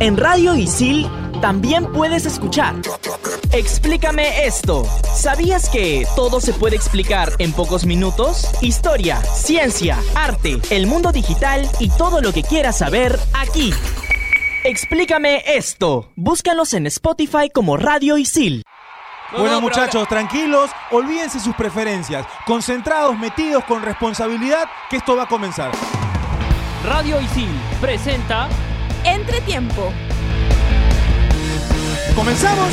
En Radio Isil también puedes escuchar. Explícame esto. ¿Sabías que todo se puede explicar en pocos minutos? Historia, ciencia, arte, el mundo digital y todo lo que quieras saber aquí. Explícame esto. Búscalos en Spotify como Radio Isil. Bueno muchachos, tranquilos, olvídense sus preferencias, concentrados, metidos con responsabilidad, que esto va a comenzar. Radio Isil presenta Entretiempo. ¿Comenzamos?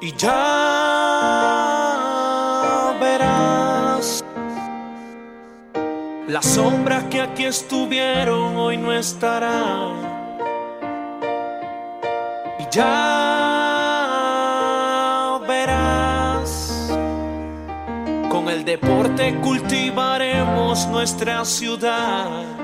Y ya verás las sombras que aquí estuvieron hoy no estarán. Y ya verás con el deporte cultivaremos nuestra ciudad.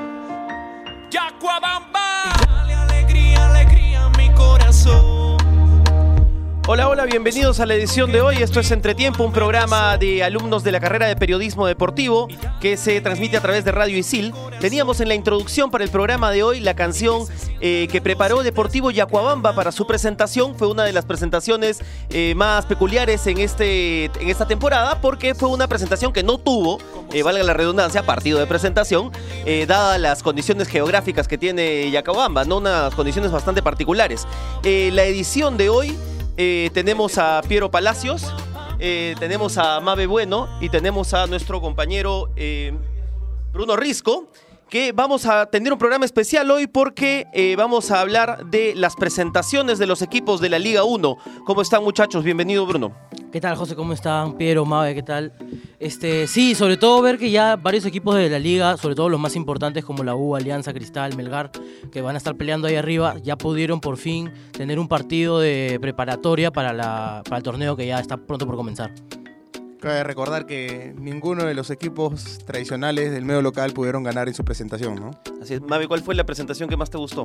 Hola, hola, bienvenidos a la edición de hoy. Esto es Entretiempo, un programa de alumnos de la carrera de periodismo deportivo que se transmite a través de Radio Isil. Teníamos en la introducción para el programa de hoy la canción eh, que preparó Deportivo Yacuabamba para su presentación. Fue una de las presentaciones eh, más peculiares en, este, en esta temporada porque fue una presentación que no tuvo, eh, valga la redundancia, partido de presentación, dadas las condiciones geográficas que tiene Yacuabamba, ¿no? unas condiciones bastante particulares. La edición de hoy eh, tenemos a Piero Palacios, eh, tenemos a Mabe Bueno y tenemos a nuestro compañero eh, Bruno Risco, que vamos a tener un programa especial hoy porque vamos a hablar de las presentaciones de los equipos de la Liga 1. ¿Cómo están muchachos? Bienvenido Bruno. ¿Qué tal, José? ¿Cómo están? Piero, Mabe, ¿qué tal? Este, sí, sobre todo ver que ya varios equipos de la liga, sobre todo los más importantes como la U, Alianza, Cristal, Melgar, que van a estar peleando ahí arriba, ya pudieron por fin tener un partido de preparatoria para, la, para el torneo que ya está pronto por comenzar. Cabe recordar que ninguno de los equipos tradicionales del medio local pudieron ganar en su presentación, ¿no? Así es, Mabe, ¿cuál fue la presentación que más te gustó?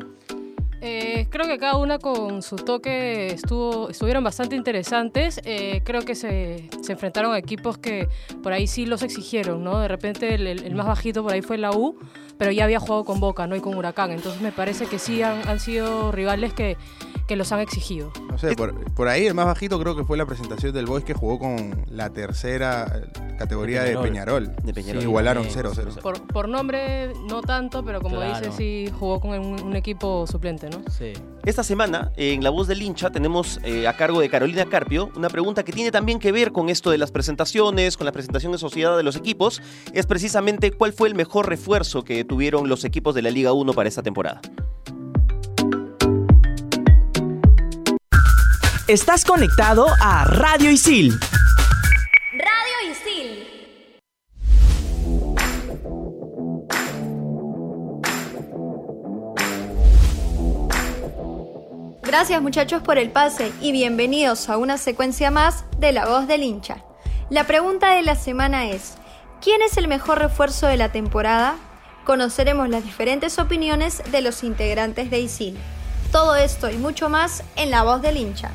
Eh, creo que cada una con su toque estuvo, estuvieron bastante interesantes. Eh, creo que se, se enfrentaron a equipos que por ahí sí los exigieron, ¿no? De repente el, más bajito por ahí fue la U, pero ya había jugado con Boca, ¿no? Y con Huracán. Entonces me parece que sí han sido rivales que, que los han exigido. No sé, por, por ahí el más bajito creo que fue la presentación del Boys que jugó con la tercera categoría de De Peñarol. De Peñarol. Sí, igualaron Sí, 0-0. Por, por nombre no tanto, pero como Claro. dice, sí jugó con un, un equipo suplente, ¿no? Sí. Esta semana, en La Voz del Hincha, tenemos eh, a cargo de Carolina Carpio una pregunta que tiene también que ver con esto de las presentaciones, con la presentación de sociedad de los equipos. Es precisamente cuál fue el mejor refuerzo que tuvieron los equipos de la Liga 1 para esta temporada. Estás conectado a Radio Isil. Radio Isil. Gracias muchachos por el pase y bienvenidos a una secuencia más de La Voz del Hincha. La pregunta de la semana es, ¿quién es el mejor refuerzo de la temporada? Conoceremos las diferentes opiniones de los integrantes de ISIL. Todo esto y mucho más en La Voz del Hincha.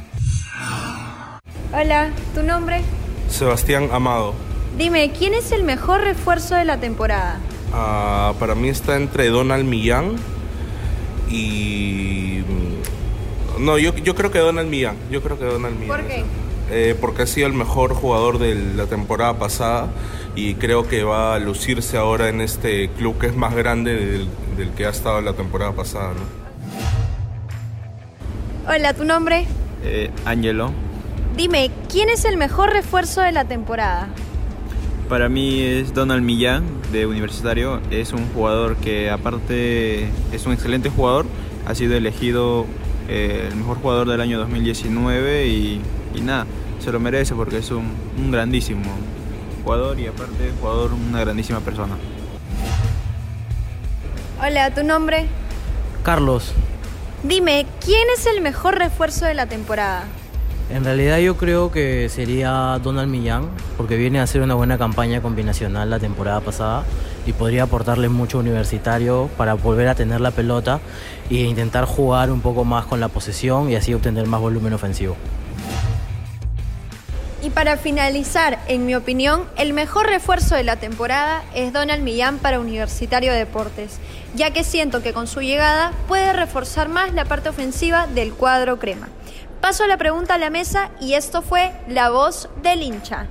Hola, ¿tu nombre? Sebastián Amado. Dime, ¿quién es el mejor refuerzo de la temporada? Ah, para mí está entre Donald Millán y... mm, No, yo, yo creo que Donald Millán. Yo creo que Donald Millán. ¿Por qué? Eh, porque ha sido el mejor jugador de la temporada pasada y creo que va a lucirse ahora en este club que es más grande del, del que ha estado la temporada pasada. ¿no? Hola, ¿tu nombre? Eh, Angelo, Dime, ¿quién es el mejor refuerzo de la temporada? para mí es Donald Millán de Universitario. Es un jugador que aparte es un excelente jugador. Ha sido elegido eh, el mejor jugador del año 2019 y, y nada, se lo merece porque es un, un grandísimo jugador y aparte jugador una grandísima persona. Hola, ¿tu nombre? Carlos, Dime, ¿quién es el mejor refuerzo de la temporada? En realidad yo creo que sería Donald Millán, porque viene a hacer una buena campaña combinacional la temporada pasada y podría aportarle mucho universitario para volver a tener la pelota e intentar jugar un poco más con la posesión y así obtener más volumen ofensivo. ¿Y para finalizar, en mi opinión, el mejor refuerzo de la temporada es Donald Millán para Universitario de Deportes, ya que siento que con su llegada puede reforzar más la parte ofensiva del cuadro crema. Paso la pregunta a la mesa y esto fue La Voz del hincha.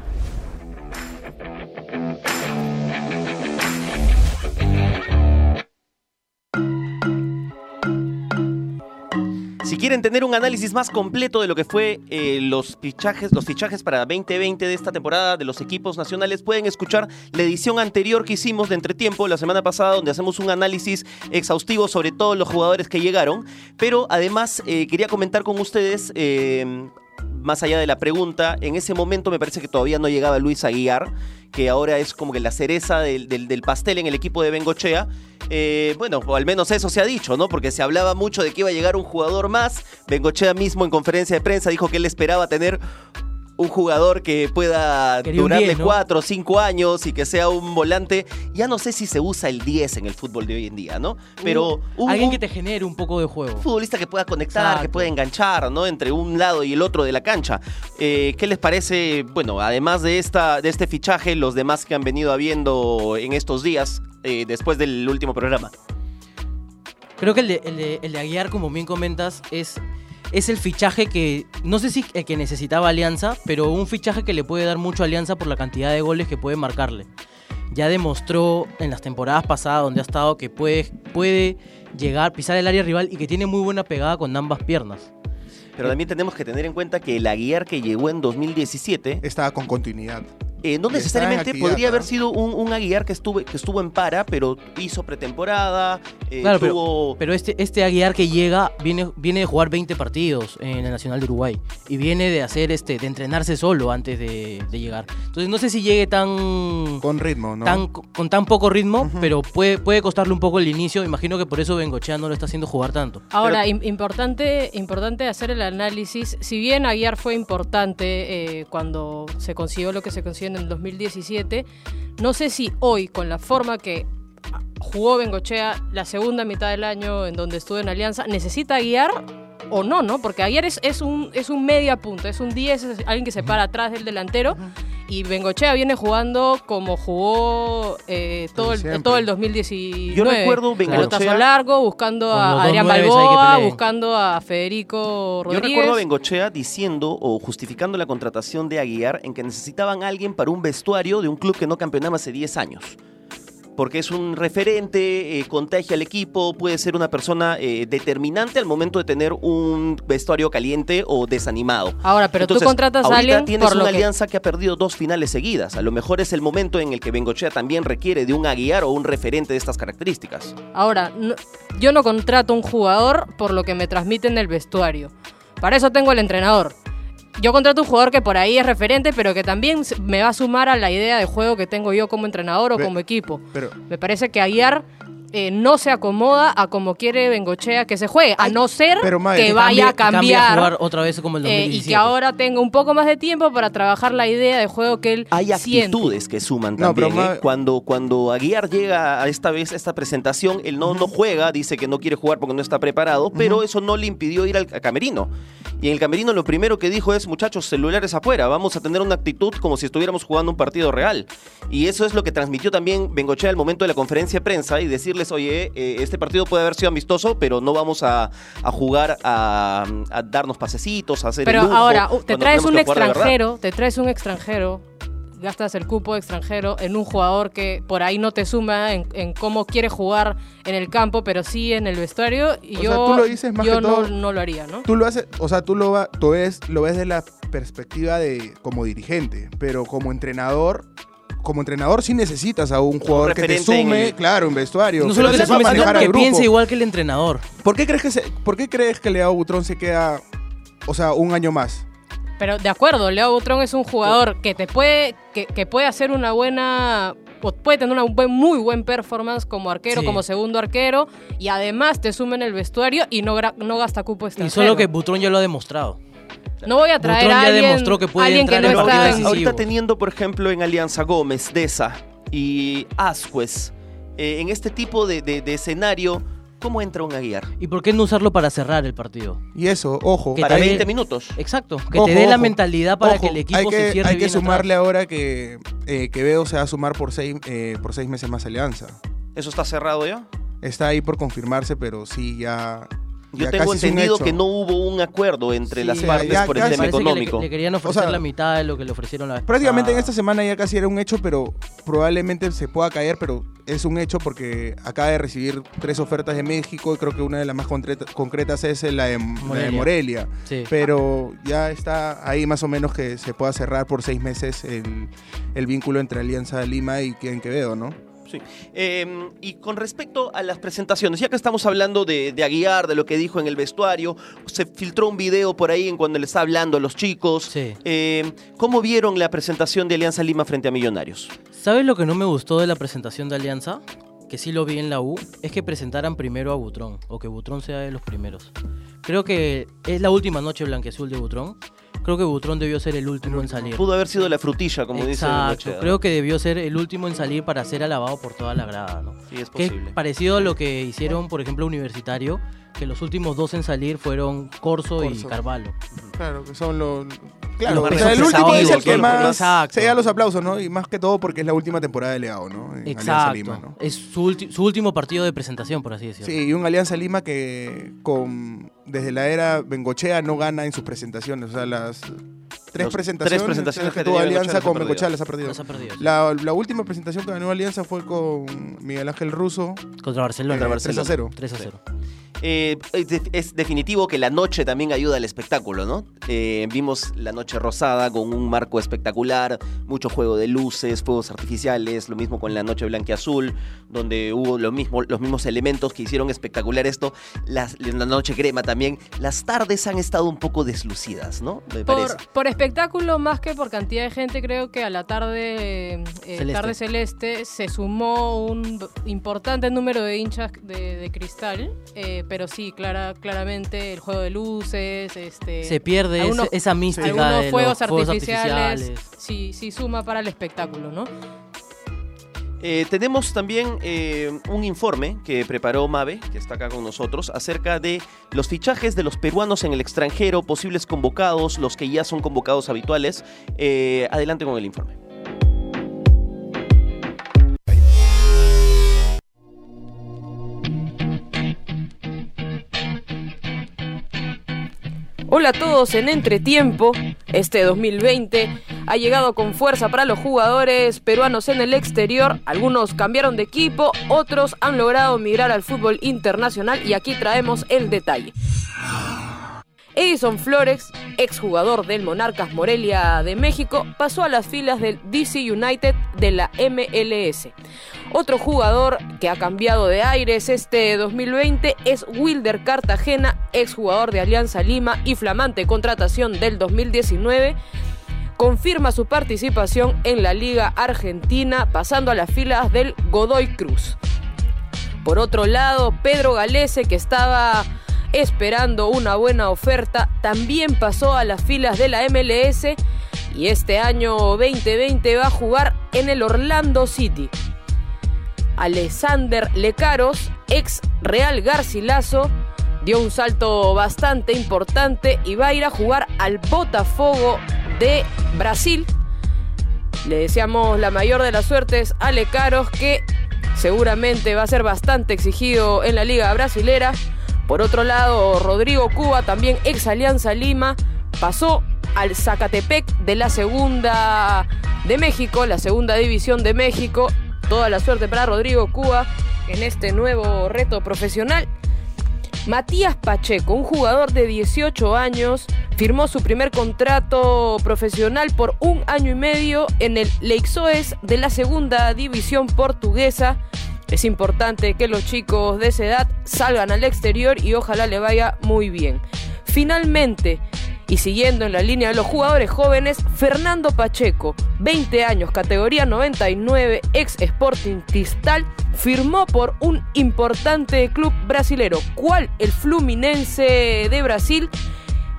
Si quieren tener un análisis más completo de lo que fue eh, los fichajes, los fichajes para 2020 de esta temporada de los equipos nacionales, pueden escuchar la edición anterior que hicimos de Entretiempo la semana pasada, donde hacemos un análisis exhaustivo sobre todos los jugadores que llegaron. Pero además eh, quería comentar con ustedes. eh, más allá de la pregunta, en ese momento me parece que todavía no llegaba Luis Aguiar, que ahora es como que la cereza del, del- pastel en el equipo de Bengochea. Eh, bueno, o al menos eso se ha dicho, ¿no? Porque se hablaba mucho de que iba a llegar un jugador más. Bengochea mismo en conferencia de prensa dijo que él esperaba tener un jugador que pueda Quería un durarle 10, ¿no? cuatro o cinco años y que sea un volante. Ya no sé si se usa el 10 en el fútbol de hoy en día, ¿no? Pero un, Alguien un que te genere un poco de juego. futbolista que pueda conectar, que pueda enganchar, ¿no? Entre un lado y el otro de la cancha. Eh, ¿Qué les parece, bueno, además de, esta, de este fichaje, los demás que han venido habiendo en estos días, eh, después del último programa? Creo que el de, el de- el de Aguiar, como bien comentas, es, es el fichaje que, no sé si el que necesitaba Alianza, pero un fichaje que le puede dar mucho a Alianza por la cantidad de goles que puede marcarle. Ya demostró en las temporadas pasadas donde ha estado que puede, puede llegar, pisar el área rival y que tiene muy buena pegada con ambas piernas. Pero también tenemos que tener en cuenta que el Aguiar que llegó en 2017 Estaba con continuidad. Eh, no necesariamente podría haber sido un, un Aguiar que estuvo, que estuvo en para, pero hizo pretemporada, eh, Claro, pero, tuvo... pero este, este Aguiar que llega viene, viene de jugar 20 partidos en el Nacional de Uruguay y viene de hacer este de entrenarse solo antes de, de llegar. Entonces no sé si llegue tan Con ritmo, ¿no? tan, con tan poco ritmo, pero puede, puede costarle un poco el inicio. Imagino que por eso Bengochea no lo está haciendo jugar tanto. Ahora, im- importante, importante hacer el análisis. Si bien Aguiar fue importante eh, cuando se consiguió lo que se consiguió en el 2017, no sé si hoy, con la forma que jugó Bengochea la segunda mitad del año en donde estuvo en Alianza, necesita Aguiar o no, ¿no? Porque Aguiar es, es, un, es un media punta, es un 10, es alguien que se para atrás del delantero. Y Bengochea viene jugando como jugó eh, todo, el, todo el 2019. Yo recuerdo Pelotazo Bengochea- largo, buscando a Adrián Balboa, buscando a Federico Yo Rodríguez. recuerdo a Bengochea diciendo o justificando la contratación de Aguiar en que necesitaban a alguien para un vestuario de un club que no campeonaba hace 10 años. Porque es un referente, eh, contagia al equipo, puede ser una persona eh, determinante al momento de tener un vestuario caliente o desanimado. Ahora, pero tú contratas a alguien tienes por una alianza que ha perdido dos finales seguidas. A lo mejor es el momento en el que Bengochea también requiere de un Aguiar o un referente de estas características. Ahora, no- yo no contrato un jugador por lo que me transmite en el vestuario. Para eso tengo el entrenador. Yo contrato un jugador que por ahí es referente, pero que también me va a sumar a la idea de juego que tengo yo como entrenador o como equipo. Pero Me parece que Aguiar eh, no se acomoda a como quiere Bengochea que se juegue, a no ser pero, que vaya a cambiar. jugar otra vez como el eh, 2017. y que ahora tenga un poco más de tiempo para trabajar la idea de juego que él Hay siente. actitudes que suman No, pero también. ¿eh? Cuando, cuando Aguiar llega a esta vez a esta presentación, él no, no juega, dice que no quiere jugar porque no está preparado, pero eso no le impidió ir al a camerino. Y en el camerino lo primero que dijo es, muchachos, celulares afuera, vamos a tener una actitud como si estuviéramos jugando un partido real. Y eso es lo que transmitió también Bengochea al momento de la conferencia de prensa y decirles, oye, eh, este partido puede haber sido amistoso, pero no vamos a, a jugar a, a darnos pasecitos, a hacer el Pero lujo ahora, uh, te traes un extranjero, te traes un extranjero, gastas el cupo de extranjero en un jugador que por ahí no te suma en, en cómo quiere jugar en el campo, pero sí en el vestuario. Y O yo, sea, tú lo dices más yo que no, todo- no lo haría, ¿no? tú lo haces, o sea, tú lo, va- tú ves, lo ves de la perspectiva de como dirigente, pero como entrenador, como entrenador sí necesitas a un jugador que te sume, el- claro, un vestuario. no solo que sepa sume, sino manejar al que piense igual que el entrenador. ¿Por qué crees que se, por qué crees que Leao Butrón se queda, o sea, un año más? Pero de acuerdo, Leo Butrón es un jugador que te puede, que, que puede hacer una buena, puede tener una buen- muy buen performance como arquero, Sí. como segundo arquero, y además te suma en el vestuario y no, gasta cupo Y extranjero. solo que Butrón ya lo ha demostrado. No voy a traer Butrón a ya alguien, demostró que puede alguien que entrar no en está en-. Ahorita teniendo, por ejemplo, en Alianza Gómez, Deza y Ascuez, eh, en este tipo de, de- de escenario, ¿cómo entra un Aguiar? ¿Y por qué no usarlo para cerrar el partido? Y eso, ojo. Que Para te dé- 20 minutos. Exacto, que Ojo, te dé la mentalidad para Ojo, que el equipo hay que, se cierre Hay que bien atrás. sumarle ahora que eh, Quevedo se va a sumar por seis, eh, por seis meses más a Alianza. ¿Eso está cerrado ya? Está ahí por confirmarse, pero sí, ya. Yo ya tengo entendido que no hubo un acuerdo entre Sí, las partes ya por el tema Parece que le- económico. Le, querían ofrecer sea, la mitad de lo que le ofrecieron la vez Prácticamente en esta semana ya casi era un hecho, pero probablemente se pueda caer, pero es un hecho porque acaba de recibir tres ofertas de México y creo que una de las más concreta- concretas es la de la de Morelia. Sí. Pero ya está ahí más o menos que se pueda cerrar por seis meses el, el vínculo entre Alianza Lima y en Quevedo, ¿no? Sí. Eh, y con respecto a las presentaciones, ya que estamos hablando de, de Aguiar, de lo que dijo en el vestuario, se filtró un video por ahí en cuando le está hablando a los chicos. Sí. Eh, ¿Cómo vieron la presentación de Alianza Lima frente a Millonarios? ¿Sabes lo que no me gustó de la presentación de Alianza? Que sí lo vi en la U, es que presentaran primero a Butrón, o que Butrón sea de los primeros. Creo que es la última noche blanqueazul de Butrón. Creo que Butrón debió ser el último en salir. Pudo haber sido la frutilla, como dice Exacto, Noche. ¿no? creo que debió ser el último en salir para ser alabado por toda la grada, ¿no? Sí, es Que es posible. parecido a lo que hicieron, por ejemplo, Universitario, que los últimos dos en salir fueron Corso, y Corso. Carvalho. Claro, que son los. Claro, o sea, el último es el que más Exacto. se da los aplausos, ¿no? Y más que todo porque es la última temporada de Legado, ¿no? En Exacto. Lima, ¿no? Es su, su último partido de presentación, por así decirlo. Sí, y un Alianza Lima que con desde la era Bengochea no gana en sus presentaciones. O sea, las tres Los presentaciones, tres presentaciones que que tuvo Alianza con Bengochea las ha perdido. Las ha perdido, sí. La, la última presentación que ganó Alianza fue con Miguel Ángel Russo. Contra Barcelona. Contra Barcelona. 3 a 0. 3 a 0. Eh, es, de- es definitivo que la noche también ayuda al espectáculo, ¿no? Eh, vimos la noche rosada con un marco espectacular, mucho juego de luces, fuegos artificiales, lo mismo con la noche blanca y azul, donde hubo lo mismo, los mismos elementos que hicieron espectacular esto. Las- la noche crema también. Las tardes han estado un poco deslucidas, ¿no? Me parece. Por, por espectáculo más que por cantidad de gente, creo que a la tarde, eh, Celeste. tarde celeste se sumó un importante número de hinchas de, de cristal, eh, pero sí, clara, claramente el juego de luces, este, Se pierde algunos- ese- esa mística algunos de fuegos, los fuegos artificiales, artificiales. Sí, sí suma para el espectáculo, ¿no? Eh, tenemos también eh, un informe que preparó Mabe, que está acá con nosotros, acerca de los fichajes de los peruanos en el extranjero, posibles convocados, los que ya son convocados habituales. Eh, adelante con el informe. Hola a todos en Entretiempo. Este 2020 ha llegado con fuerza para los jugadores peruanos en el exterior. Algunos cambiaron de equipo, otros han logrado migrar al fútbol internacional y aquí traemos el detalle. Edison Flores, exjugador del Monarcas Morelia de México, pasó a las filas del DC United de la MLS. Otro jugador que ha cambiado de aires este 2020 es Wilder Cartagena, exjugador de Alianza Lima y flamante contratación del 2019 confirma su participación en la Liga Argentina pasando a las filas del Godoy Cruz. Por otro lado, Pedro Galese, que estaba esperando una buena oferta, también pasó a las filas de la MLS y este año 2020 va a jugar en el Orlando City. Alexander Lecaros, ex Real Garcilaso, dio un salto bastante importante y va a ir a jugar al Botafogo de Brasil. Le deseamos la mayor de las suertes a Lecaros que seguramente va a ser bastante exigido en la liga brasilera. Por otro lado, Rodrigo Cuba, también ex Alianza Lima, pasó al Zacatepec de la segunda de México, la segunda división de México. Toda la suerte para Rodrigo Cuba en este nuevo reto profesional. Matías Pacheco, un jugador de 18 años, firmó su primer contrato profesional por un año y medio en el Leixoes de la segunda división portuguesa. Es importante que los chicos de esa edad salgan al exterior y ojalá le vaya muy bien. Finalmente, y siguiendo en la línea de los jugadores jóvenes, Fernando Pacheco, 20 años, categoría 99, ex Sporting Cristal, firmó por un importante club brasilero, ¿cuál? El Fluminense de Brasil.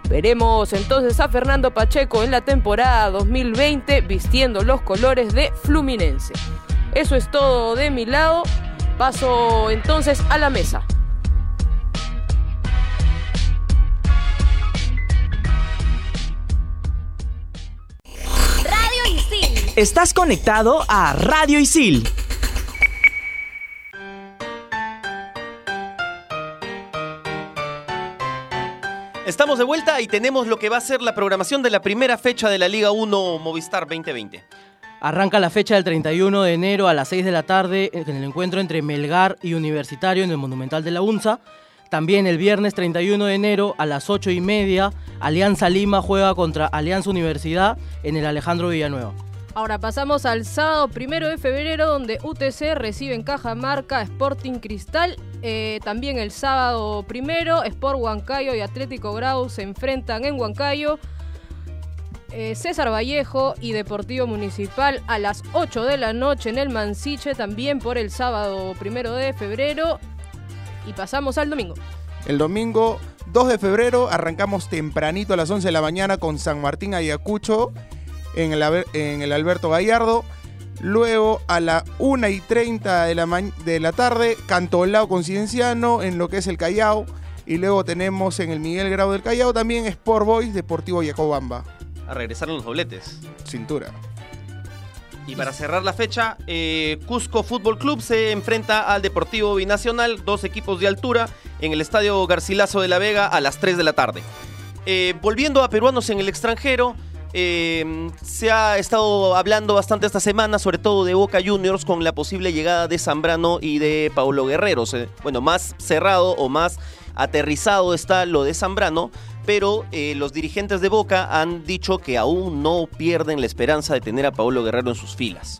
Veremos entonces a Fernando Pacheco en la temporada 2020 vistiendo los colores de Fluminense. Eso es todo de mi lado. Paso entonces a la mesa. Radio Isil. Estás conectado a Radio Isil. Estamos de vuelta y tenemos lo que va a ser la programación de la primera fecha de la Liga 1 Movistar 2020. Arranca la fecha del 31 de enero a las 6 de la tarde en el encuentro entre Melgar y Universitario en el Monumental de la UNSA. También el viernes 31 de enero a las 8 y media, Alianza Lima juega contra Alianza Universidad en el Alejandro Villanueva. Ahora pasamos al sábado primero de febrero, donde UTC recibe en Cajamarca Sporting Cristal. Eh, también el sábado primero, Sport Huancayo y Atlético Grau se enfrentan en Huancayo. Eh, César Vallejo y Deportivo Municipal a las 8 de la noche en el Mansiche, también por el sábado primero de febrero. Y pasamos al domingo. El domingo 2 de febrero arrancamos tempranito a las 11 de la mañana con San Martín Ayacucho en el, en el Alberto Gallardo. Luego a la 1 y 30 de la, ma- de la tarde, Cantolao con Cienciano en lo que es el Callao. Y luego tenemos en el Miguel Grau del Callao también Sport Boys Deportivo Yacobamba. A regresar los dobletes. Cintura. Y para cerrar la fecha, eh, Cusco Fútbol Club se enfrenta al Deportivo Binacional, dos equipos de altura, en el Estadio Garcilaso de la Vega a las 3 de la tarde. Eh, volviendo a peruanos en el extranjero, eh, se ha estado hablando bastante esta semana, sobre todo de Boca Juniors, con la posible llegada de Zambrano y de Paulo Guerrero. Bueno, más cerrado o más aterrizado está lo de Zambrano, pero eh, los dirigentes de Boca han dicho que aún no pierden la esperanza de tener a Paulo Guerrero en sus filas.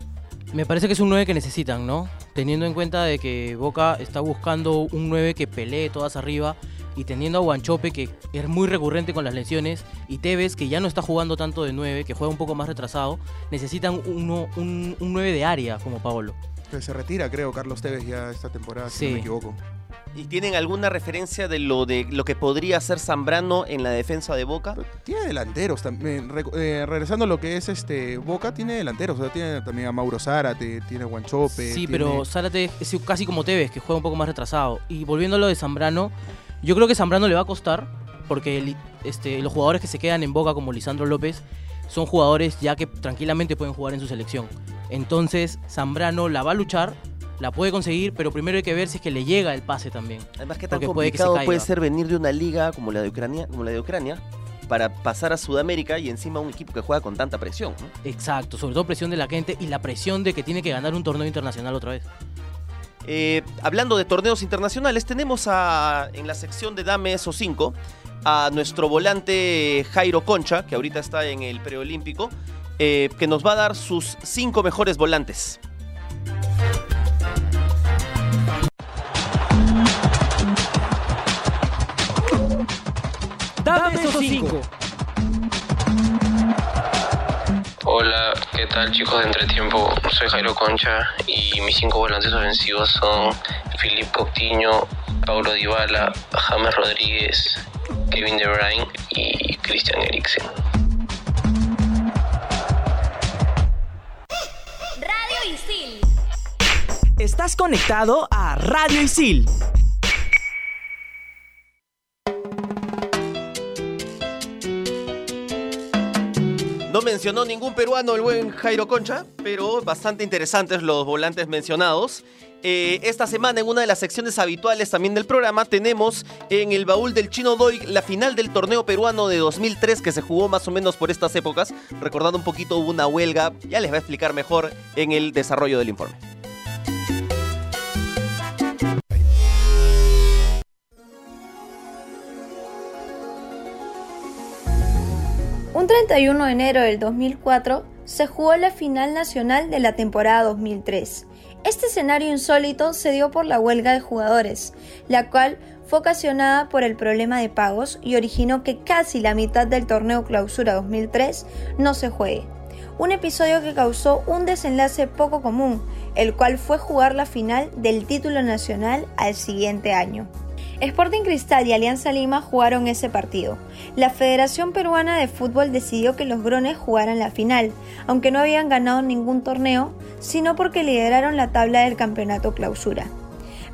Me parece que es un 9 que necesitan, ¿no? Teniendo en cuenta de que Boca está buscando un 9 que pelee todas arriba y teniendo a Guanchope que es muy recurrente con las lesiones y Tevez que ya no está jugando tanto de 9, que juega un poco más retrasado, necesitan uno, un, un 9 de área como Paolo. Que se retira, creo, Carlos Tevez ya esta temporada, si Sí. no me equivoco. ¿Y tienen alguna referencia de lo de lo que podría hacer Zambrano en la defensa de Boca? Tiene delanteros también. Recu- eh, regresando a lo que es este Boca, tiene delanteros. O sea, tiene también a Mauro Zárate, tiene a Guanchope. Sí, tiene- pero Zárate es casi como Tevez, que juega un poco más retrasado. Y volviendo a lo de Zambrano, yo creo que Zambrano le va a costar, porque este, los jugadores que se quedan en Boca, como Lisandro López, son jugadores ya que tranquilamente pueden jugar en su selección. Entonces, Zambrano la va a luchar, la puede conseguir, pero primero hay que ver si es que le llega el pase también. Además, ¿qué tan Porque puede que se complicado puede ser venir de una liga como la de Ucrania, como la de Ucrania para pasar a Sudamérica y encima un equipo que juega con tanta presión? ¿no? Exacto, sobre todo presión de la gente y la presión de que tiene que ganar un torneo internacional otra vez. Eh, hablando de torneos internacionales, tenemos a, en la sección de Dame esos 5 a nuestro volante Jairo Concha, que ahorita está en el preolímpico, eh, que nos va a dar sus cinco mejores volantes. Hola, ¿qué tal chicos de Entretiempo? Soy Jairo Concha y mis cinco volantes ofensivos son Filipe Coutinho, Paulo Dybala, James Rodríguez, Kevin De Bruyne y Christian Eriksen. Radio Isil. Estás conectado a Radio Isil. No mencionó ningún peruano el buen Jairo Concha, pero bastante interesantes los volantes mencionados. Eh, esta semana en una de las secciones habituales también del programa tenemos en el baúl del Chino Doy la final del torneo peruano de 2003 que se jugó más o menos por estas épocas. Recordando un poquito hubo una huelga, ya les va a explicar mejor en el desarrollo del informe. 31 de enero del 2004 se jugó la final nacional de la temporada 2003. Este escenario insólito se dio por la huelga de jugadores, la cual fue ocasionada por el problema de pagos y originó que casi la mitad del torneo clausura 2003 no se juegue. Un episodio que causó un desenlace poco común, el cual fue jugar la final del título nacional al siguiente año. Sporting Cristal y Alianza Lima jugaron ese partido. La Federación Peruana de Fútbol decidió que los Grones jugaran la final, aunque no habían ganado ningún torneo, sino porque lideraron la tabla del campeonato clausura.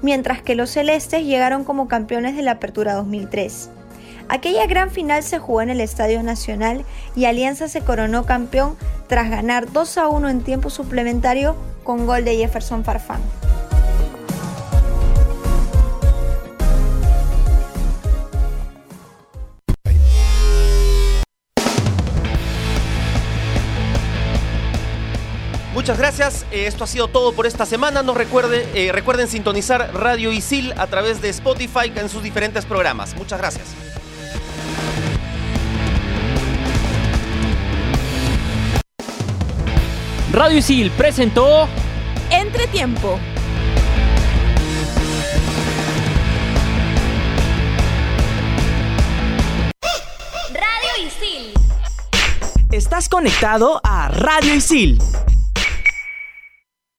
Mientras que los Celestes llegaron como campeones de la Apertura 2003. Aquella gran final se jugó en el Estadio Nacional y Alianza se coronó campeón tras ganar 2 a 1 en tiempo suplementario con gol de Jefferson Farfán. Muchas gracias. Eh, esto ha sido todo por esta semana. Nos recuerde, eh, recuerden sintonizar Radio Isil a través de Spotify en sus diferentes programas. Muchas gracias. Radio Isil presentó Entretiempo. Radio Isil. Estás conectado a Radio Isil